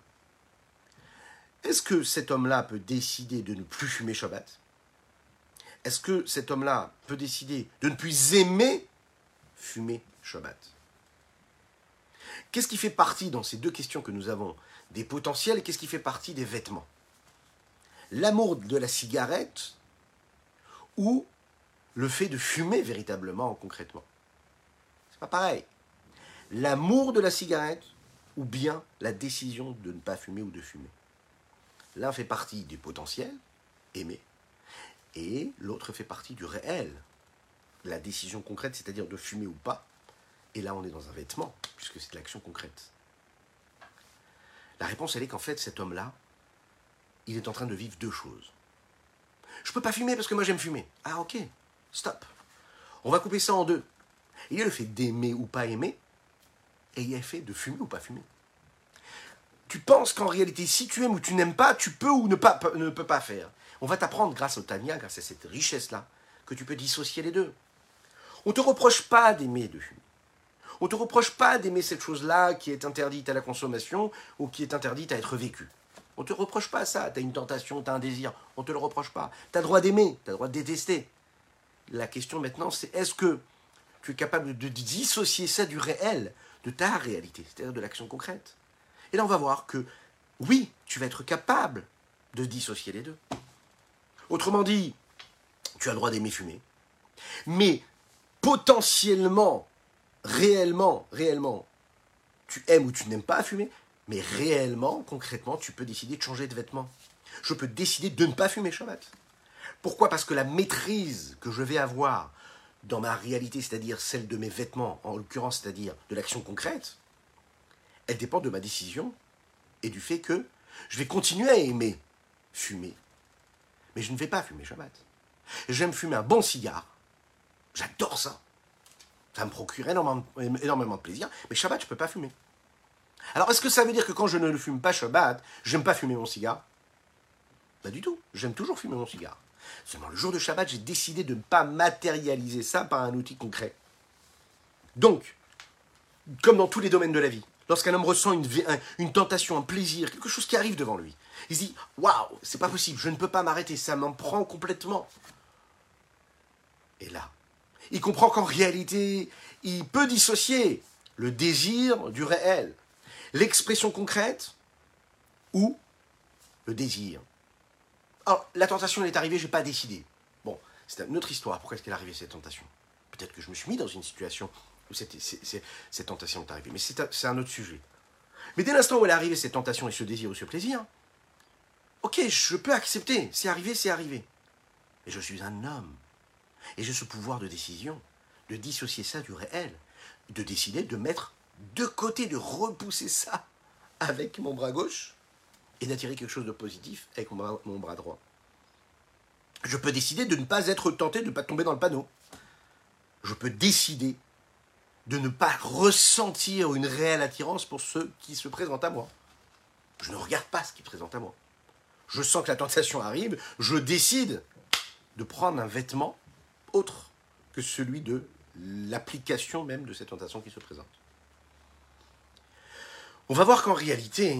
A: Est-ce que cet homme-là peut décider de ne plus fumer Shabbat? Est-ce que cet homme-là peut décider de ne plus aimer fumer Shabbat? Qu'est-ce qui fait partie dans ces deux questions que nous avons des potentiels qu'est-ce qui fait partie des vêtements? L'amour de la cigarette ou le fait de fumer véritablement, concrètement? C'est pas pareil. L'amour de la cigarette ou bien la décision de ne pas fumer ou de fumer. L'un fait partie du potentiel, aimer, et l'autre fait partie du réel, la décision concrète, c'est-à-dire de fumer ou pas. Et là, on est dans un vêtement, puisque c'est l'action concrète. La réponse, elle est qu'en fait, cet homme-là, il est en train de vivre deux choses. Je peux pas fumer parce que moi j'aime fumer. Ah ok, stop. On va couper ça en deux. Il y a le fait d'aimer ou pas aimer, et il y a le fait de fumer ou pas fumer. Tu penses qu'en réalité, si tu aimes ou tu n'aimes pas, tu peux ou ne, ne peux pas faire. On va t'apprendre grâce au Tania, grâce à cette richesse-là, que tu peux dissocier les deux. On ne te reproche pas d'aimer de fumer. On ne te reproche pas d'aimer cette chose-là qui est interdite à la consommation ou qui est interdite à être vécue. On ne te reproche pas ça. Tu as une tentation, tu as un désir. On ne te le reproche pas. Tu as le droit d'aimer, tu as le droit de détester. La question maintenant, c'est est-ce que tu es capable de dissocier ça du réel, de ta réalité, c'est-à-dire de l'action concrète Et là, on va voir que oui, tu vas être capable de dissocier les deux. Autrement dit, tu as le droit d'aimer fumer, mais potentiellement, réellement, réellement, tu aimes ou tu n'aimes pas fumer, mais réellement, concrètement, tu peux décider de changer de vêtements. Je peux décider de ne pas fumer Shabbat. Pourquoi? Parce que la maîtrise que je vais avoir dans ma réalité, c'est-à-dire celle de mes vêtements, en l'occurrence, c'est-à-dire de l'action concrète, elle dépend de ma décision et du fait que je vais continuer à aimer fumer. Mais je ne vais pas fumer Shabbat. J'aime fumer un bon cigare. J'adore ça. Ça me procure énormément, de plaisir. Mais Shabbat, je ne peux pas fumer. Alors, est-ce que ça veut dire que quand je ne fume pas Shabbat, j'aime pas fumer mon cigare? Pas du tout. J'aime toujours fumer mon cigare. Seulement, le jour de Shabbat, j'ai décidé de ne pas matérialiser ça par un outil concret. Donc, comme dans tous les domaines de la vie, lorsqu'un homme ressent une, tentation, un plaisir, quelque chose qui arrive devant lui, il se dit Waouh, c'est pas possible, je ne peux pas m'arrêter, ça m'en prend complètement. Et là, il comprend qu'en réalité, il peut dissocier le désir du réel, l'expression concrète ou le désir. Alors, la tentation est arrivée, je n'ai pas décidé. Bon, c'est une autre histoire. Pourquoi est-ce qu'elle est arrivée, cette tentation? Peut-être que je me suis mis dans une situation où cette, tentation est arrivée. Mais c'est un autre sujet. Mais dès l'instant où elle est arrivée, cette tentation et ce désir ou ce plaisir, ok, je peux accepter. C'est arrivé, c'est arrivé. Mais je suis un homme. Et j'ai ce pouvoir de décision, de dissocier ça du réel, de décider de mettre de côté, de repousser ça avec mon bras gauche et d'attirer quelque chose de positif avec mon bras, droit. Je peux décider de ne pas être tenté, de ne pas tomber dans le panneau. Je peux décider de ne pas ressentir une réelle attirance pour ceux qui se présentent à moi. Je ne regarde pas ce qui se présente à moi. Je sens que la tentation arrive, je décide de prendre un vêtement autre que celui de l'application même de cette tentation qui se présente. On va voir qu'en réalité,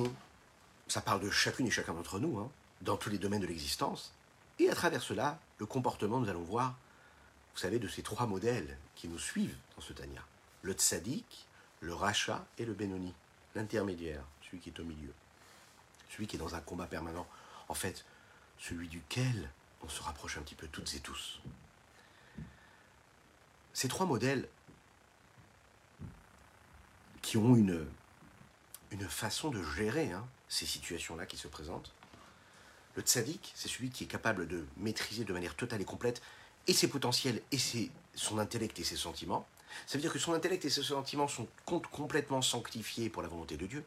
A: ça parle de chacune et chacun d'entre nous, hein, dans tous les domaines de l'existence. Et à travers cela, le comportement, nous allons voir, vous savez, de ces trois modèles qui nous suivent dans ce Tania. Le tzaddik, le rachat et le benoni. L'intermédiaire, celui qui est au milieu. Celui qui est dans un combat permanent. En fait, celui duquel on se rapproche un petit peu toutes et tous. Ces trois modèles qui ont une, une façon de gérer hein, ces situations-là qui se présentent. Le tzaddik, c'est celui qui est capable de maîtriser de manière totale et complète et ses potentiels, et son intellect et ses sentiments. Ça veut dire que son intellect et ses sentiments sont complètement sanctifiés pour la volonté de Dieu.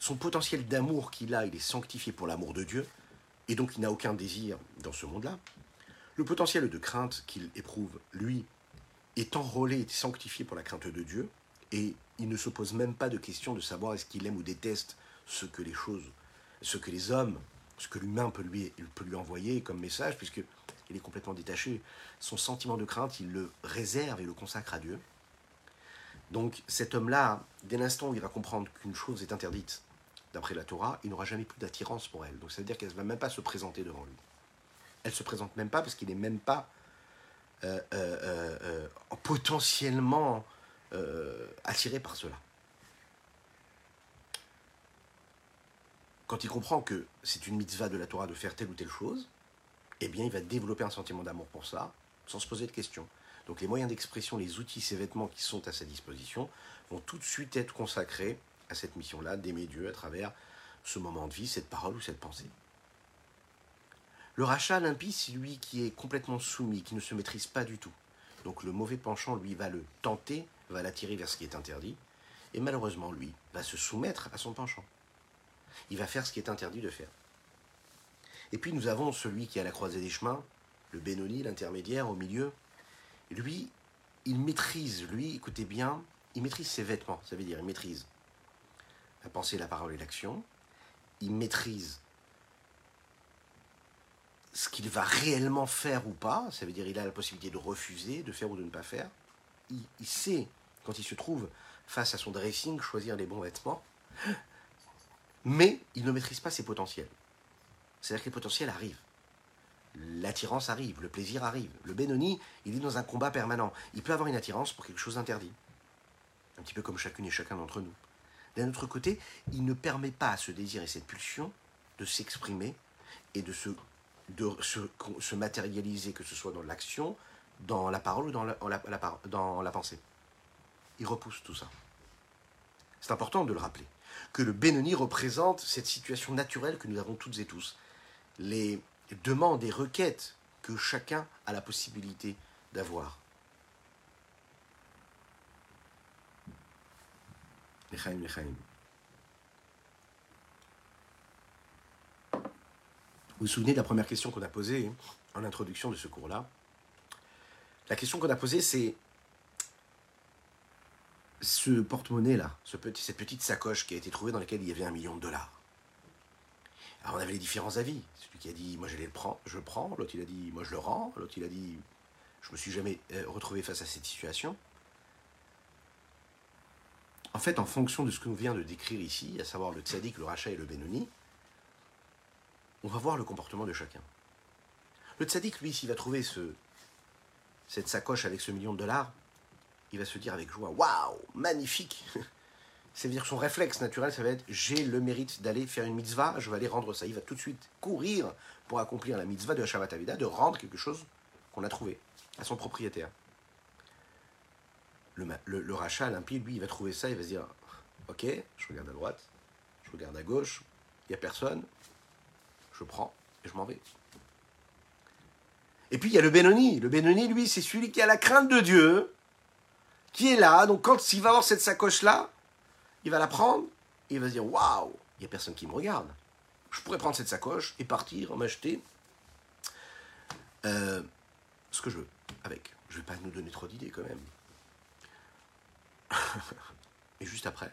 A: Son potentiel d'amour qu'il a, il est sanctifié pour l'amour de Dieu, et donc il n'a aucun désir dans ce monde-là. Le potentiel de crainte qu'il éprouve, lui, est enrôlé, est sanctifié pour la crainte de Dieu, et il ne se pose même pas de question de savoir est-ce qu'il aime ou déteste ce que les choses, ce que les hommes, ce que l'humain peut lui, peut lui envoyer comme message, puisqu'il est complètement détaché. Son sentiment de crainte, il le réserve et le consacre à Dieu. Donc cet homme-là, dès l'instant où il va comprendre qu'une chose est interdite d'après la Torah, il n'aura jamais plus d'attirance pour elle. Donc ça veut dire qu'elle ne va même pas se présenter devant lui. Elle ne se présente même pas parce qu'il n'est même pas euh, euh, euh, potentiellement attiré par cela. Quand il comprend que c'est une mitzvah de la Torah de faire telle ou telle chose, eh bien, il va développer un sentiment d'amour pour ça, sans se poser de questions. Donc, les moyens d'expression, les outils, ces vêtements qui sont à sa disposition, vont tout de suite être consacrés à cette mission-là, d'aimer Dieu à travers ce moment de vie, cette parole ou cette pensée. Le rachat, l'impie, c'est lui qui est complètement soumis, qui ne se maîtrise pas du tout. Donc le mauvais penchant, lui, va le tenter, va l'attirer vers ce qui est interdit, et malheureusement, lui, va se soumettre à son penchant. Il va faire ce qui est interdit de faire. Et puis nous avons celui qui est à la croisée des chemins, le Benoni, l'intermédiaire au milieu. Lui, il maîtrise, lui, écoutez bien, il maîtrise ses vêtements, ça veut dire il maîtrise la pensée, la parole et l'action. Il maîtrise ce qu'il va réellement faire ou pas, ça veut dire il a la possibilité de refuser, de faire ou de ne pas faire. Il, il sait, quand il se trouve face à son dressing, choisir les bons vêtements, mais il ne maîtrise pas ses potentiels. C'est-à-dire que les potentiels arrivent. L'attirance arrive, le plaisir arrive. Le Benoni, il est dans un combat permanent. Il peut avoir une attirance pour quelque chose d'interdit. Un petit peu comme chacune et chacun d'entre nous. D'un autre côté, il ne permet pas à ce désir et cette pulsion de s'exprimer et de, se, de se, se, matérialiser, que ce soit dans l'action, dans la parole ou dans la pensée. Il repousse tout ça. C'est important de le rappeler, que le Benoni représente cette situation naturelle que nous avons toutes et tous. Les demandes et requêtes que chacun a la possibilité d'avoir. Vous vous souvenez de la première question qu'on a posée en introduction de ce cours-là? La question qu'on a posée, c'est ce porte-monnaie-là, cette petite sacoche qui a été trouvée dans laquelle il y avait un million de dollars. Alors on avait les différents avis. Celui qui a dit moi je le prends, je le prends, l'autre il a dit moi je le rends, l'autre il a dit je me suis jamais retrouvé face à cette situation. En fait, en fonction de ce que nous vient de décrire ici, à savoir le tzaddik, le rachat et le benoni, on va voir le comportement de chacun. Le tzaddik, lui, s'il va trouver ce, cette sacoche avec ce million de dollars, il va se dire avec joie Waouh, magnifique C'est-à-dire son réflexe naturel, ça va être J'ai le mérite d'aller faire une mitzvah, je vais aller rendre ça. Il va tout de suite courir pour accomplir la mitzvah de Shabbat Avida, de rendre quelque chose qu'on a trouvé à son propriétaire le, le, rachat, l'impie, lui, il va trouver ça, il va se dire Ok, je regarde à droite, je regarde à gauche, il n'y a personne, je prends et je m'en vais. Et puis il y a le Benoni. Le Benoni, lui, c'est celui qui a la crainte de Dieu, qui est là. Donc quand il va avoir cette sacoche-là, il va la prendre et il va se dire Waouh, il n'y a personne qui me regarde. Je pourrais prendre cette sacoche et partir, m'acheter euh, ce que je veux avec. Je ne vais pas nous donner trop d'idées quand même. Et juste après,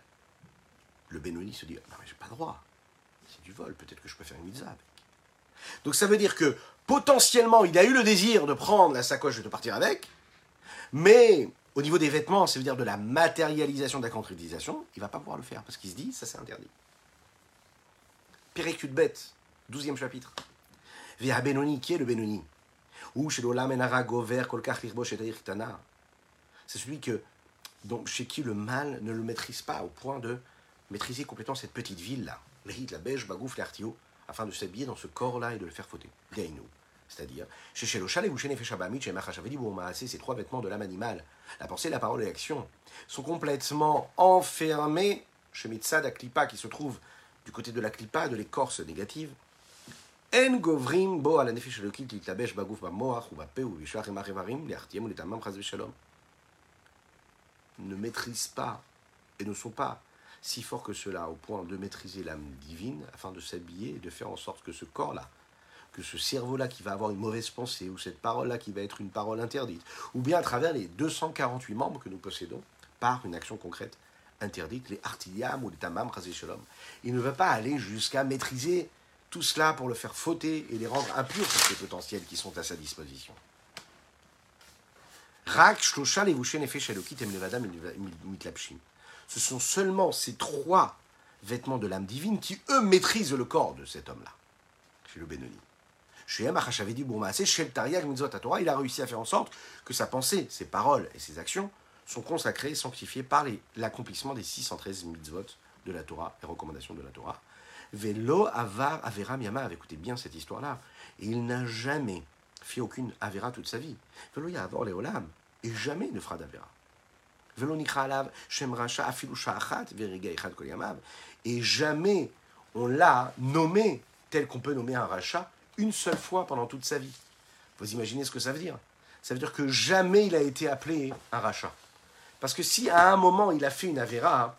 A: le Benoni se dit Non, mais j'ai pas droit. C'est du vol, peut-être que je peux faire une mitzvah avec. Donc ça veut dire que potentiellement, il a eu le désir de prendre la sacoche et de partir avec, mais au niveau des vêtements, ça veut dire de la matérialisation de la concrétisation, il va pas pouvoir le faire parce qu'il se dit Ça, c'est interdit. Péricule bête, 12e chapitre. Via Benoni, qui est le Benoni? C'est celui que donc chez qui le mal ne le maîtrise pas au point de maîtriser complètement cette petite ville-là, la Beige, Bagouf, l'Artio, afin de s'habiller dans ce corps-là et de le faire fauter. C'est-à-dire, ces trois vêtements de l'âme animale, la pensée, la parole et l'action, sont complètement enfermés chez Mitzad Aklipa, qui se trouve du côté de la Klipa, de l'écorce négative. En govrim bo ne maîtrisent pas et ne sont pas si forts que cela au point de maîtriser l'âme divine afin de s'habiller et de faire en sorte que ce corps-là, que ce cerveau-là qui va avoir une mauvaise pensée ou cette parole-là qui va être une parole interdite, ou bien à travers les 248 membres que nous possédons par une action concrète interdite, les artiliam ou les tamam shalom. Il ne va pas aller jusqu'à maîtriser tout cela pour le faire fauter et les rendre impurs sur ces potentiels qui sont à sa disposition. Ce sont seulement ces trois vêtements de l'âme divine qui, eux, maîtrisent le corps de cet homme-là, chez le Benoni. Chez il a réussi à faire en sorte que sa pensée, ses paroles et ses actions sont consacrées et sanctifiées par l'accomplissement des 613 mitzvot de la Torah et recommandations de la Torah. Velo avar avera miyama, écoutez bien cette histoire-là, il n'a jamais fait aucune avera toute sa vie. Velo yavar leolam, et jamais ne fera d'Avera. Et jamais on l'a nommé tel qu'on peut nommer un rachat une seule fois pendant toute sa vie. Vous imaginez ce que ça veut dire? Ça veut dire que jamais il a été appelé un rachat. Parce que si à un moment il a fait une avéra,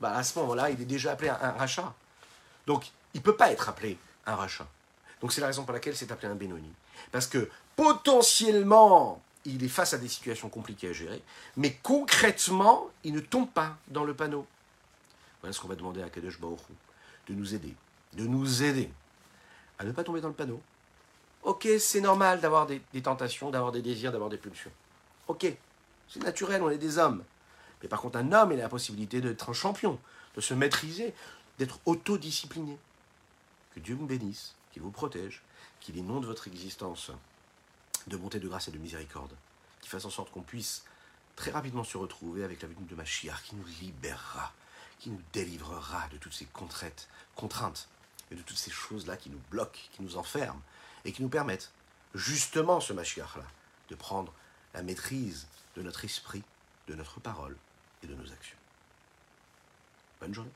A: bah à ce moment-là, il est déjà appelé un, rachat. Donc, il ne peut pas être appelé un rachat. Donc, c'est la raison pour laquelle c'est appelé un Benoni. Parce que potentiellement, il est face à des situations compliquées à gérer, mais concrètement, il ne tombe pas dans le panneau. Voilà ce qu'on va demander à Kadesh Baruch de nous aider, de nous aider ne pas tomber dans le panneau. Ok, c'est normal d'avoir des, tentations, d'avoir des désirs, d'avoir des pulsions. Ok, c'est naturel, on est des hommes. Mais par contre, un homme, il a la possibilité d'être un champion, de se maîtriser, d'être autodiscipliné. Que Dieu vous bénisse, qu'il vous protège, qu'il inonde votre existence de bonté, de grâce et de miséricorde, qui fasse en sorte qu'on puisse très rapidement se retrouver avec la venue de Machiar, qui nous libérera, qui nous délivrera de toutes ces contraintes et de toutes ces choses-là qui nous bloquent, qui nous enferment, et qui nous permettent, justement, ce Machiar-là, de prendre la maîtrise de notre esprit, de notre parole et de nos actions. Bonne journée.